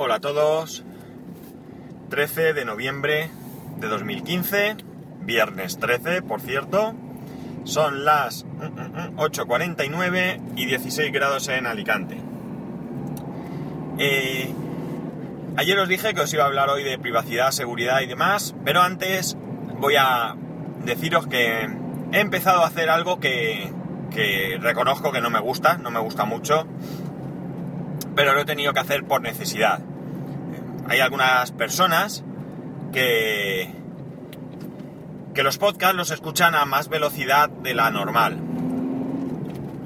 Hola a todos. 13 de noviembre de 2015, viernes 13, por cierto. Son las 8.49 y 16 grados en Alicante. Eh, ayer os dije que os iba a hablar hoy de privacidad, seguridad y demás, pero antes voy a deciros que he empezado a hacer algo que, que reconozco que no me gusta, no me gusta mucho, pero lo he tenido que hacer por necesidad. Hay algunas personas que, que los podcasts los escuchan a más velocidad de la normal.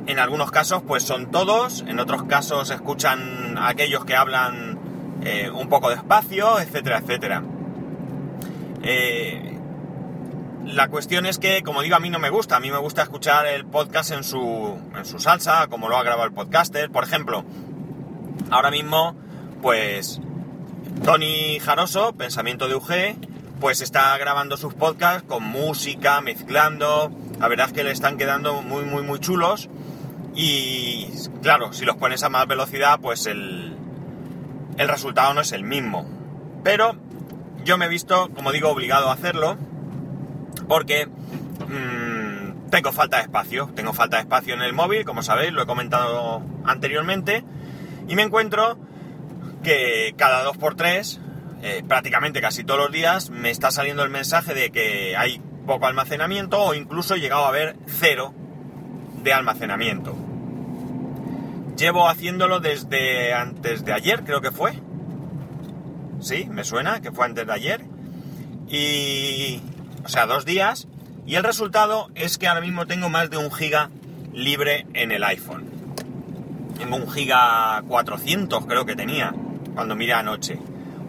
En algunos casos pues son todos, en otros casos escuchan a aquellos que hablan eh, un poco despacio, etcétera, etcétera. Eh, la cuestión es que, como digo, a mí no me gusta. A mí me gusta escuchar el podcast en su, en su salsa, como lo ha grabado el podcaster. Por ejemplo, ahora mismo, pues Tony Jaroso, Pensamiento de UG, pues está grabando sus podcasts con música, mezclando. La verdad es que le están quedando muy, muy, muy chulos. Y claro, si los pones a más velocidad, pues el, el resultado no es el mismo. Pero yo me he visto, como digo, obligado a hacerlo porque mmm, tengo falta de espacio. Tengo falta de espacio en el móvil, como sabéis, lo he comentado anteriormente. Y me encuentro que cada 2x3, eh, prácticamente casi todos los días, me está saliendo el mensaje de que hay poco almacenamiento o incluso he llegado a ver cero de almacenamiento. Llevo haciéndolo desde antes de ayer, creo que fue. Sí, me suena que fue antes de ayer. Y... O sea, dos días. Y el resultado es que ahora mismo tengo más de un giga libre en el iPhone. Tengo un giga 400 creo que tenía cuando miré anoche.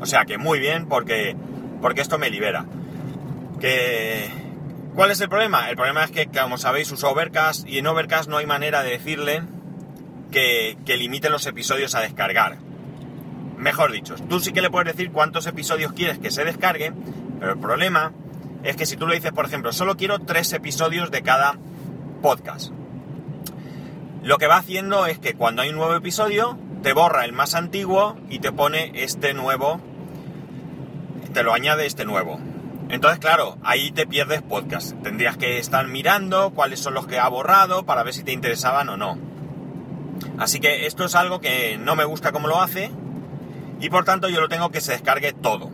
O sea que muy bien porque, porque esto me libera. Que, ¿Cuál es el problema? El problema es que, como sabéis, uso Overcast y en Overcast no hay manera de decirle que, que limite los episodios a descargar. Mejor dicho, tú sí que le puedes decir cuántos episodios quieres que se descargue, pero el problema es que si tú le dices, por ejemplo, solo quiero tres episodios de cada podcast, lo que va haciendo es que cuando hay un nuevo episodio, te borra el más antiguo y te pone este nuevo, te lo añade este nuevo. Entonces, claro, ahí te pierdes podcast. Tendrías que estar mirando cuáles son los que ha borrado para ver si te interesaban o no. Así que esto es algo que no me gusta cómo lo hace y por tanto yo lo tengo que se descargue todo.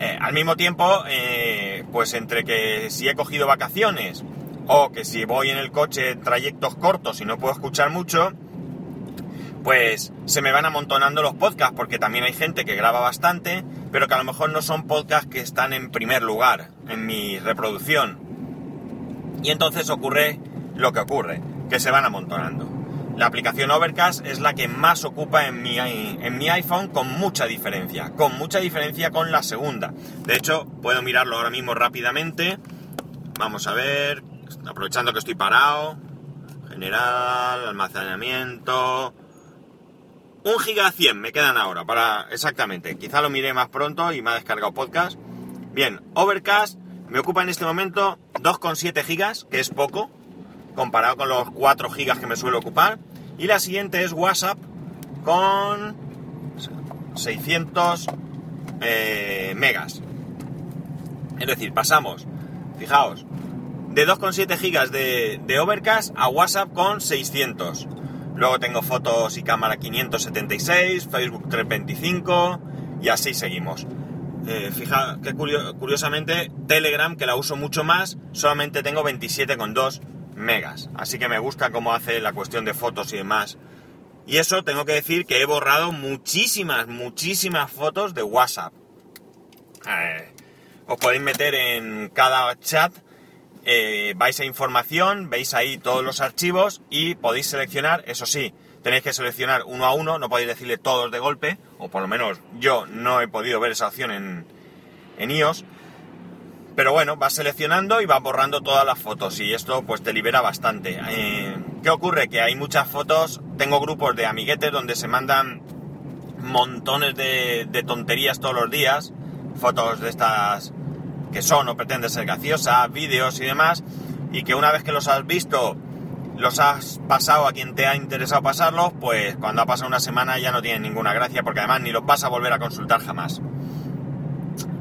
Eh, al mismo tiempo, eh, pues entre que si he cogido vacaciones o que si voy en el coche trayectos cortos y no puedo escuchar mucho, pues se me van amontonando los podcasts, porque también hay gente que graba bastante, pero que a lo mejor no son podcasts que están en primer lugar en mi reproducción. Y entonces ocurre lo que ocurre, que se van amontonando. La aplicación Overcast es la que más ocupa en mi, en mi iPhone con mucha diferencia, con mucha diferencia con la segunda. De hecho, puedo mirarlo ahora mismo rápidamente. Vamos a ver, aprovechando que estoy parado. General, almacenamiento. Un giga 100 me quedan ahora para exactamente. Quizá lo miré más pronto y me ha descargado podcast. Bien, Overcast me ocupa en este momento 2,7 gigas, que es poco, comparado con los 4 gigas que me suele ocupar. Y la siguiente es WhatsApp con 600 eh, megas. Es decir, pasamos, fijaos, de 2,7 gigas de, de, Overcast a WhatsApp con 600. Luego tengo fotos y cámara 576, Facebook 325 y así seguimos. Eh, fija que curiosamente Telegram, que la uso mucho más, solamente tengo 27,2 megas. Así que me gusta cómo hace la cuestión de fotos y demás. Y eso tengo que decir que he borrado muchísimas, muchísimas fotos de WhatsApp. Eh, os podéis meter en cada chat eh, vais a información, veis ahí todos los archivos y podéis seleccionar, eso sí, tenéis que seleccionar uno a uno, no podéis decirle todos de golpe, o por lo menos yo no he podido ver esa opción en, en iOS. Pero bueno, vas seleccionando y vas borrando todas las fotos y esto pues te libera bastante. Eh, ¿Qué ocurre? Que hay muchas fotos, tengo grupos de amiguetes donde se mandan montones de, de tonterías todos los días, fotos de estas que son o pretenden ser graciosas, vídeos y demás, y que una vez que los has visto los has pasado a quien te ha interesado pasarlos, pues cuando ha pasado una semana ya no tienen ninguna gracia porque además ni los vas a volver a consultar jamás.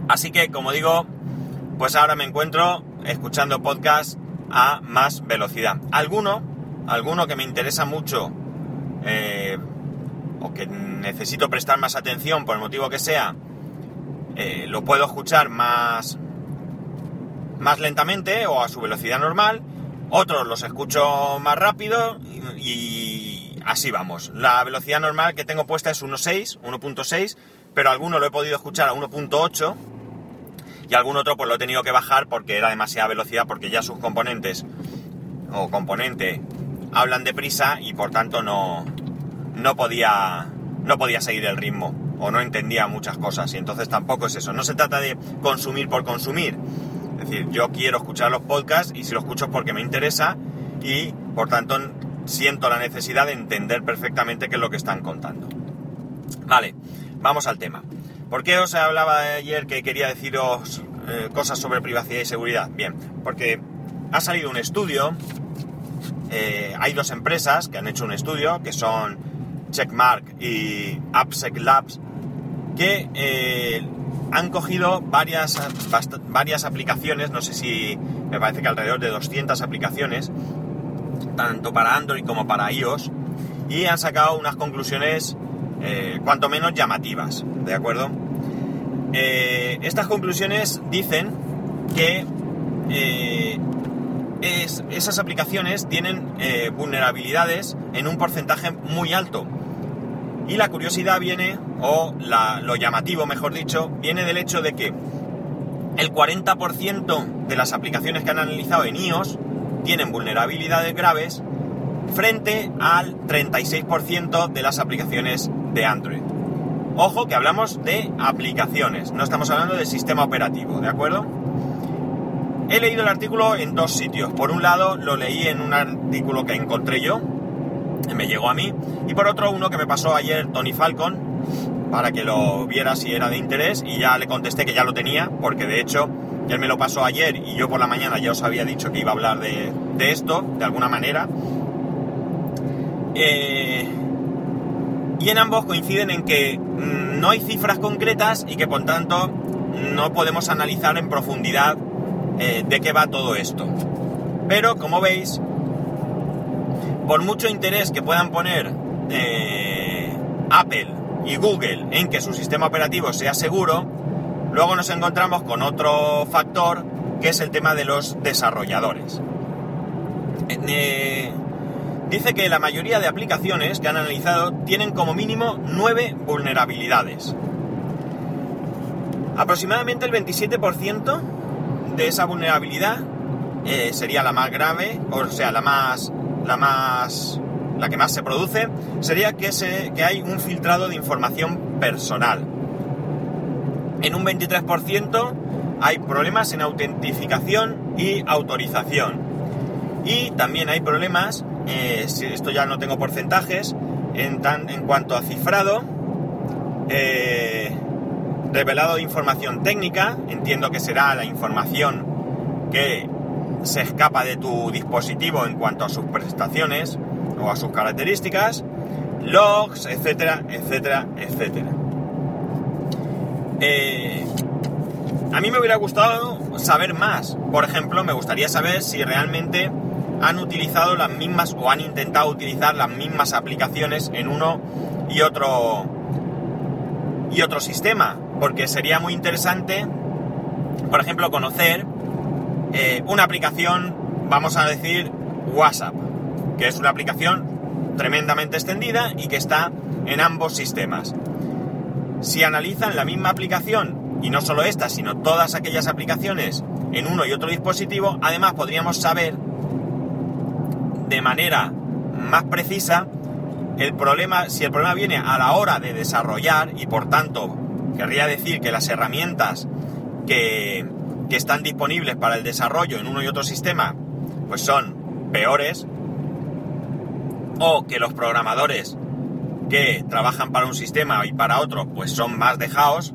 Así que, como digo, pues ahora me encuentro escuchando podcast a más velocidad. Alguno, alguno que me interesa mucho eh, o que necesito prestar más atención por el motivo que sea, eh, lo puedo escuchar más, más lentamente o a su velocidad normal. Otros los escucho más rápido y, así vamos. La velocidad normal que tengo puesta es 1.6, 1.6, pero alguno lo he podido escuchar a 1.8 y algún otro pues lo he tenido que bajar porque era demasiada velocidad porque ya sus componentes o componente hablan deprisa y por tanto no, no podía no podía seguir el ritmo o no entendía muchas cosas y entonces tampoco es eso. No se trata de consumir por consumir. Es decir, yo quiero escuchar los podcasts y si lo escucho es porque me interesa y por tanto siento la necesidad de entender perfectamente qué es lo que están contando. Vale, vamos al tema. ¿Por qué os hablaba ayer que quería deciros eh, cosas sobre privacidad y seguridad? Bien, porque ha salido un estudio, eh, hay dos empresas que han hecho un estudio, que son Checkmark y AppSec Labs, que eh, han cogido varias, varias aplicaciones, no sé si me parece que alrededor de 200 aplicaciones, tanto para Android como para iOS, y han sacado unas conclusiones eh, cuanto menos llamativas, ¿de acuerdo? Eh, estas conclusiones dicen que eh, esas aplicaciones tienen vulnerabilidades en un porcentaje muy alto. Y la curiosidad viene, o lo llamativo mejor dicho, viene del hecho de que el 40% de las aplicaciones que han analizado en iOS tienen vulnerabilidades graves frente al 36% de las aplicaciones de Android. Ojo que hablamos de aplicaciones, no estamos hablando del sistema operativo, ¿de acuerdo? He leído el artículo en dos sitios. Por un lado lo leí en un artículo que encontré yo, me llegó a mí, y por otro uno que me pasó ayer Tony Falcon, para que lo viera si era de interés, y ya le contesté que ya lo tenía, porque de hecho él me lo pasó ayer y yo por la mañana ya os había dicho que iba a hablar de, de esto, de alguna manera. Eh, y en ambos coinciden en que mm, no hay cifras concretas y que por tanto no podemos analizar en profundidad eh, de qué va todo esto. Pero como veis, por mucho interés que puedan poner eh, Apple y Google en que su sistema operativo sea seguro, luego nos encontramos con otro factor que es el tema de los desarrolladores. Dice que la mayoría de aplicaciones que han analizado tienen como mínimo 9 vulnerabilidades. Aproximadamente el 27% de esa vulnerabilidad eh, sería la más grave, o sea, la más, la más, la que más se produce, sería que, se, que hay un filtrado de información personal. En un 23% hay problemas en autentificación y autorización. Y también hay problemas eh, esto ya no tengo porcentajes, en, tan, en cuanto a cifrado, eh, revelado de información técnica, entiendo que será la información que se escapa de tu dispositivo en cuanto a sus prestaciones o a sus características, logs, etcétera, etcétera, etcétera. Eh, a mí me hubiera gustado saber más. Por ejemplo, me gustaría saber si realmente han utilizado las mismas o han intentado utilizar las mismas aplicaciones en uno y otro y otro sistema porque sería muy interesante por ejemplo conocer eh, una aplicación vamos a decir WhatsApp que es una aplicación tremendamente extendida y que está en ambos sistemas. Si analizan la misma aplicación y no solo esta sino todas aquellas aplicaciones en uno y otro dispositivo además podríamos saber de manera más precisa el problema, si el problema viene a la hora de desarrollar y por tanto querría decir que las herramientas que, que están disponibles para el desarrollo en uno y otro sistema pues son peores o que los programadores que trabajan para un sistema y para otro pues son más dejados.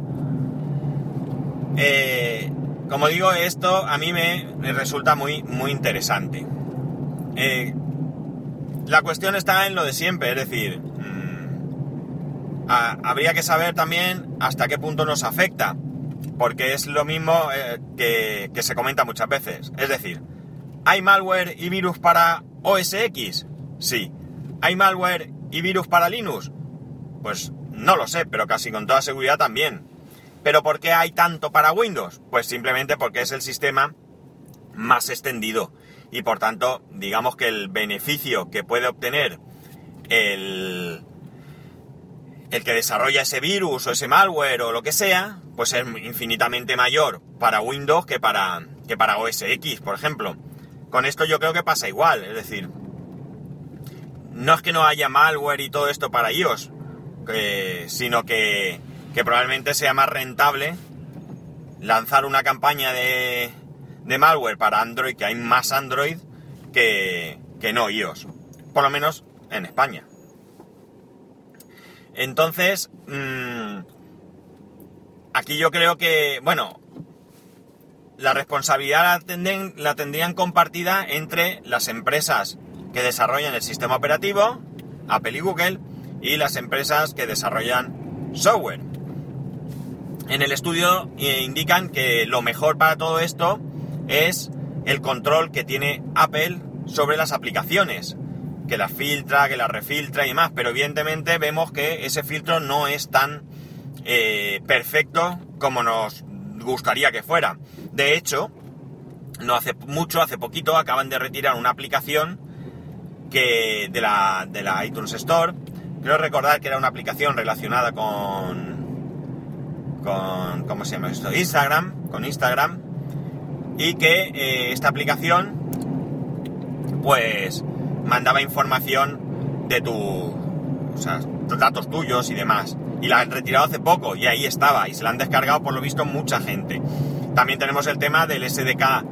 Eh, como digo esto a mí me, resulta muy muy interesante. Eh, la cuestión está en lo de siempre, es decir, mm, habría que saber también hasta qué punto nos afecta, porque es lo mismo eh, que, que se comenta muchas veces. Es decir, ¿hay malware y virus para OS X? Sí. ¿Hay malware y virus para Linux? Pues no lo sé, pero casi con toda seguridad también. ¿Pero por qué hay tanto para Windows? Pues simplemente porque es el sistema más extendido y por tanto digamos que el beneficio que puede obtener el, el que desarrolla ese virus o ese malware o lo que sea, pues es infinitamente mayor para Windows que para, que para OS X, por ejemplo. Con esto yo creo que pasa igual, es decir, no es que no haya malware y todo esto para iOS, sino que, que probablemente sea más rentable lanzar una campaña de, de malware para Android, que hay más Android que, que no iOS. Por lo menos en España. Entonces, mmm, aquí yo creo que, bueno, la responsabilidad la, tendrían, la tendrían compartida entre las empresas que desarrollan el sistema operativo, Apple y Google, y las empresas que desarrollan software. En el estudio eh, indican que lo mejor para todo esto es el control que tiene Apple sobre las aplicaciones, que las filtra, que las refiltra y demás, pero evidentemente vemos que ese filtro no es tan eh, perfecto como nos gustaría que fuera. De hecho, no hace mucho, hace poquito, acaban de retirar una aplicación que de la, de la iTunes Store. Creo recordar que era una aplicación relacionada con. con. ¿cómo se llama esto? Instagram. Con Instagram. Y que eh, esta aplicación. Pues. Mandaba información de tu. O sea, datos tuyos y demás. Y la han retirado hace poco y ahí estaba. Y se la han descargado por lo visto mucha gente. También tenemos el tema del SDK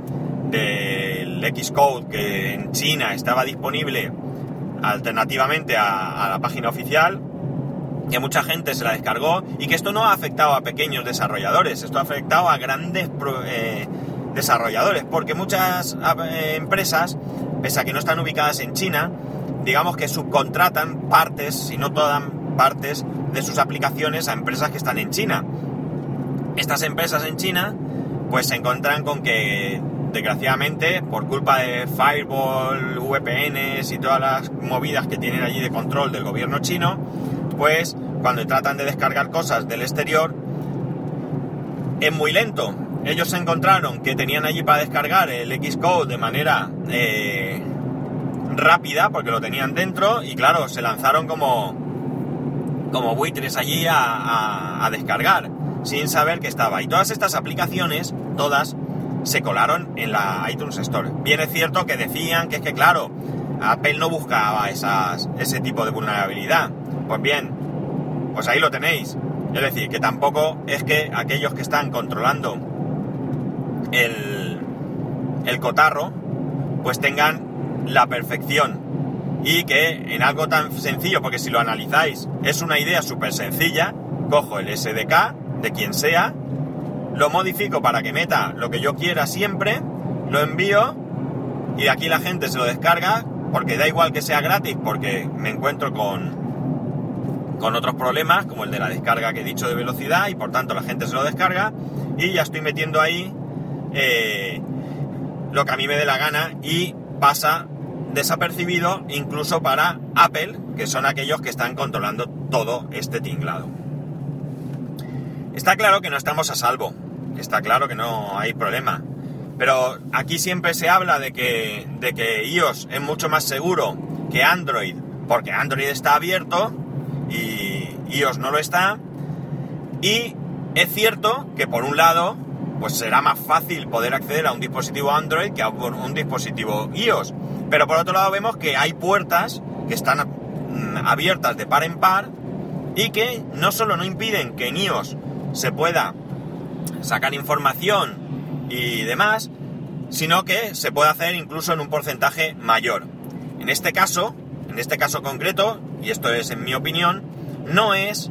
del Xcode que en China estaba disponible alternativamente a, la página oficial, que mucha gente se la descargó y que esto no ha afectado a pequeños desarrolladores, esto ha afectado a grandes eh, desarrolladores, porque muchas eh, empresas, pese a que no están ubicadas en China, digamos que subcontratan partes, si no todas partes, de sus aplicaciones a empresas que están en China. Estas empresas en China pues se encuentran con que desgraciadamente por culpa de firewall, VPNs y todas las movidas que tienen allí de control del gobierno chino, pues cuando tratan de descargar cosas del exterior es muy lento. Ellos se encontraron que tenían allí para descargar el Xcode de manera eh, rápida porque lo tenían dentro y claro, se lanzaron como, como buitres allí a descargar sin saber que estaba. Y todas estas aplicaciones, todas, se colaron en la iTunes Store. Bien es cierto que decían que es que, claro, Apple no buscaba esas, ese tipo de vulnerabilidad. Pues bien, pues ahí lo tenéis. Es decir, que tampoco es que aquellos que están controlando el, el cotarro, pues tengan la perfección. Y que en algo tan sencillo, porque si lo analizáis, es una idea súper sencilla, cojo el SDK, de quien sea, lo modifico para que meta lo que yo quiera siempre, lo envío y aquí la gente se lo descarga porque da igual que sea gratis porque me encuentro con, con otros problemas como el de la descarga que he dicho de velocidad y por tanto la gente se lo descarga y ya estoy metiendo ahí eh, lo que a mí me dé la gana y pasa desapercibido incluso para Apple que son aquellos que están controlando todo este tinglado. Está claro que no estamos a salvo, está claro que no hay problema, pero aquí siempre se habla de que, de que iOS es mucho más seguro que Android, porque Android está abierto y iOS no lo está, y es cierto que por un lado, pues será más fácil poder acceder a un dispositivo Android que a un dispositivo iOS, pero por otro lado vemos que hay puertas que están mm, abiertas de par en par y que no solo no impiden que en iOS se pueda sacar información y demás, sino que se puede hacer incluso en un porcentaje mayor. En este caso, en este caso concreto, y esto es en mi opinión, no es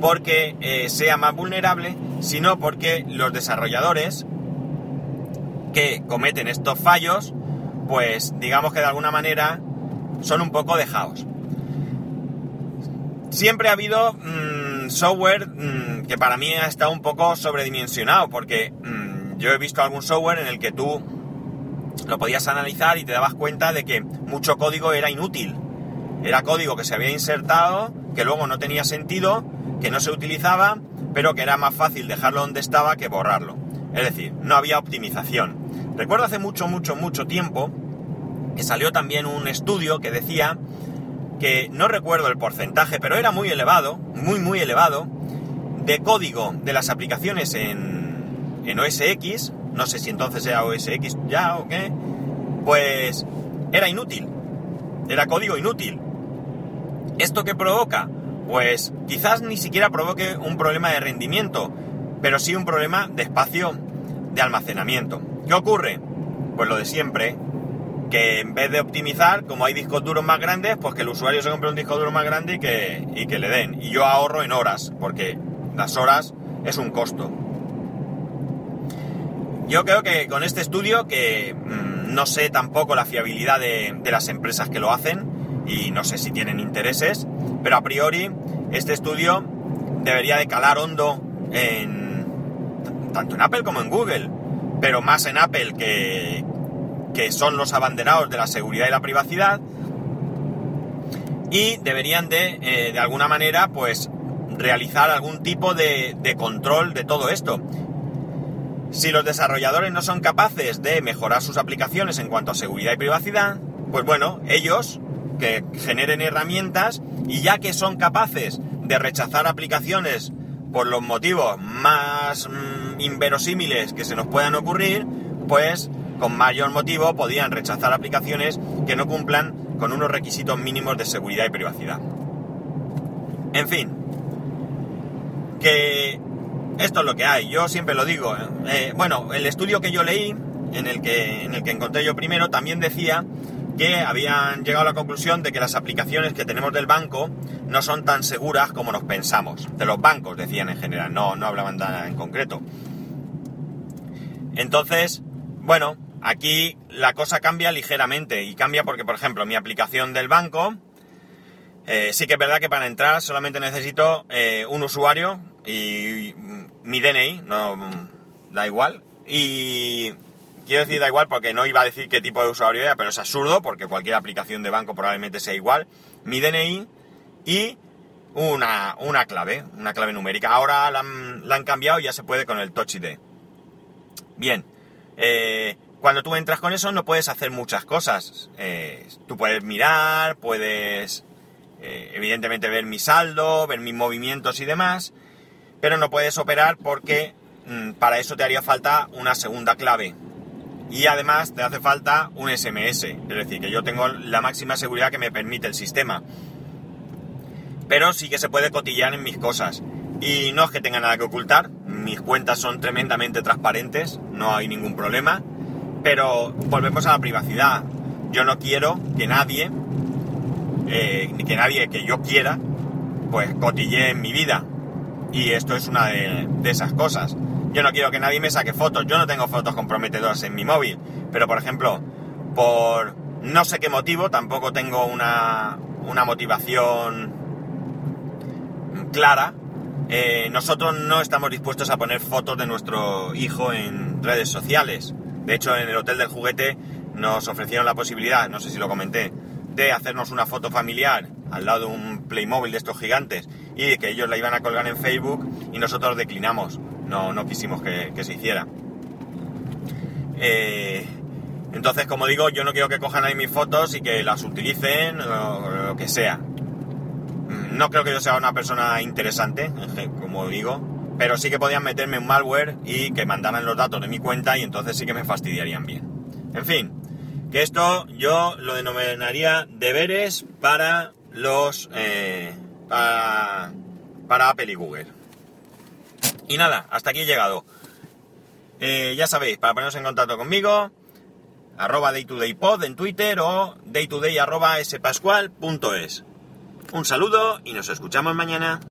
porque eh, sea más vulnerable, sino porque los desarrolladores que cometen estos fallos, pues digamos que de alguna manera son un poco dejados. Siempre ha habido mm, software mm, que para mí ha estado un poco sobredimensionado, porque mm, yo he visto algún software en el que tú lo podías analizar y te dabas cuenta de que mucho código era inútil. Era código que se había insertado, que luego no tenía sentido, que no se utilizaba, pero que era más fácil dejarlo donde estaba que borrarlo. Es decir, no había optimización. Recuerdo hace mucho, mucho, mucho tiempo que salió también un estudio que decía que no recuerdo el porcentaje, pero era muy elevado, muy, muy elevado, de código de las aplicaciones en, en OS X, no sé si entonces era OS X ya o qué, pues era inútil, era código inútil. ¿Esto qué provoca? Pues quizás ni siquiera provoque un problema de rendimiento, pero sí un problema de espacio de almacenamiento. ¿Qué ocurre? Pues lo de siempre, que en vez de optimizar, como hay discos duros más grandes, pues que el usuario se compre un disco duro más grande y que, y que le den. Y yo ahorro en horas, porque las horas es un costo. Yo creo que con este estudio, que mmm, no sé tampoco la fiabilidad de, las empresas que lo hacen, y no sé si tienen intereses, pero a priori este estudio debería de calar hondo en tanto en Apple como en Google, pero más en Apple que, que son los abanderados de la seguridad y la privacidad, y deberían de, eh, de alguna manera, pues, realizar algún tipo de, de, control de todo esto. Si los desarrolladores no son capaces de mejorar sus aplicaciones en cuanto a seguridad y privacidad, pues bueno, ellos que generen herramientas y ya que son capaces de rechazar aplicaciones por los motivos más mmm, inverosímiles que se nos puedan ocurrir, pues con mayor motivo podían rechazar aplicaciones que no cumplan con unos requisitos mínimos de seguridad y privacidad. En fin, que esto es lo que hay, yo siempre lo digo. Eh, bueno, el estudio que yo leí, en el que, en el que encontré yo primero, también decía que habían llegado a la conclusión de que las aplicaciones que tenemos del banco no son tan seguras como nos pensamos. De los bancos, decían en general, no, no hablaban nada en concreto. Entonces, bueno, Aquí la cosa cambia ligeramente y cambia porque, por ejemplo, mi aplicación del banco, eh, sí que es verdad que para entrar solamente necesito eh, un usuario y, mi DNI, no da igual. Y quiero decir da igual porque no iba a decir qué tipo de usuario era, pero es absurdo porque cualquier aplicación de banco probablemente sea igual. Mi DNI y una, una clave, una clave numérica. Ahora la han, cambiado y ya se puede con el Touch ID. Bien. Eh, cuando tú entras con eso no puedes hacer muchas cosas. Eh, tú puedes mirar, puedes eh, evidentemente ver mi saldo, ver mis movimientos y demás, pero no puedes operar porque mmm, para eso te haría falta una segunda clave. Y además te hace falta un SMS, es decir, que yo tengo la máxima seguridad que me permite el sistema. Pero sí que se puede cotillar en mis cosas. Y no es que tenga nada que ocultar, mis cuentas son tremendamente transparentes, no hay ningún problema pero volvemos a la privacidad. Yo no quiero que nadie, eh, que nadie que yo quiera, pues cotille en mi vida. Y esto es una de, esas cosas. Yo no quiero que nadie me saque fotos. Yo no tengo fotos comprometedoras en mi móvil. Pero por ejemplo, por no sé qué motivo, tampoco tengo una, una motivación clara. Eh, nosotros no estamos dispuestos a poner fotos de nuestro hijo en redes sociales. De hecho, en el Hotel del Juguete nos ofrecieron la posibilidad, no sé si lo comenté, de hacernos una foto familiar al lado de un Playmobil de estos gigantes y que ellos la iban a colgar en Facebook y nosotros declinamos. No, no quisimos que, se hiciera. Eh, entonces, como digo, yo no quiero que cojan ahí mis fotos y que las utilicen o lo que sea. No creo que yo sea una persona interesante, como digo, pero sí que podían meterme un malware y que mandaran los datos de mi cuenta y entonces sí que me fastidiarían bien. En fin, que esto yo lo denominaría deberes para los... Eh, para Apple y Google. Y nada, hasta aquí he llegado. Eh, ya sabéis, para poneros en contacto conmigo, arroba daytodaypod en Twitter o daytoday arroba spascual.es. Un saludo y nos escuchamos mañana.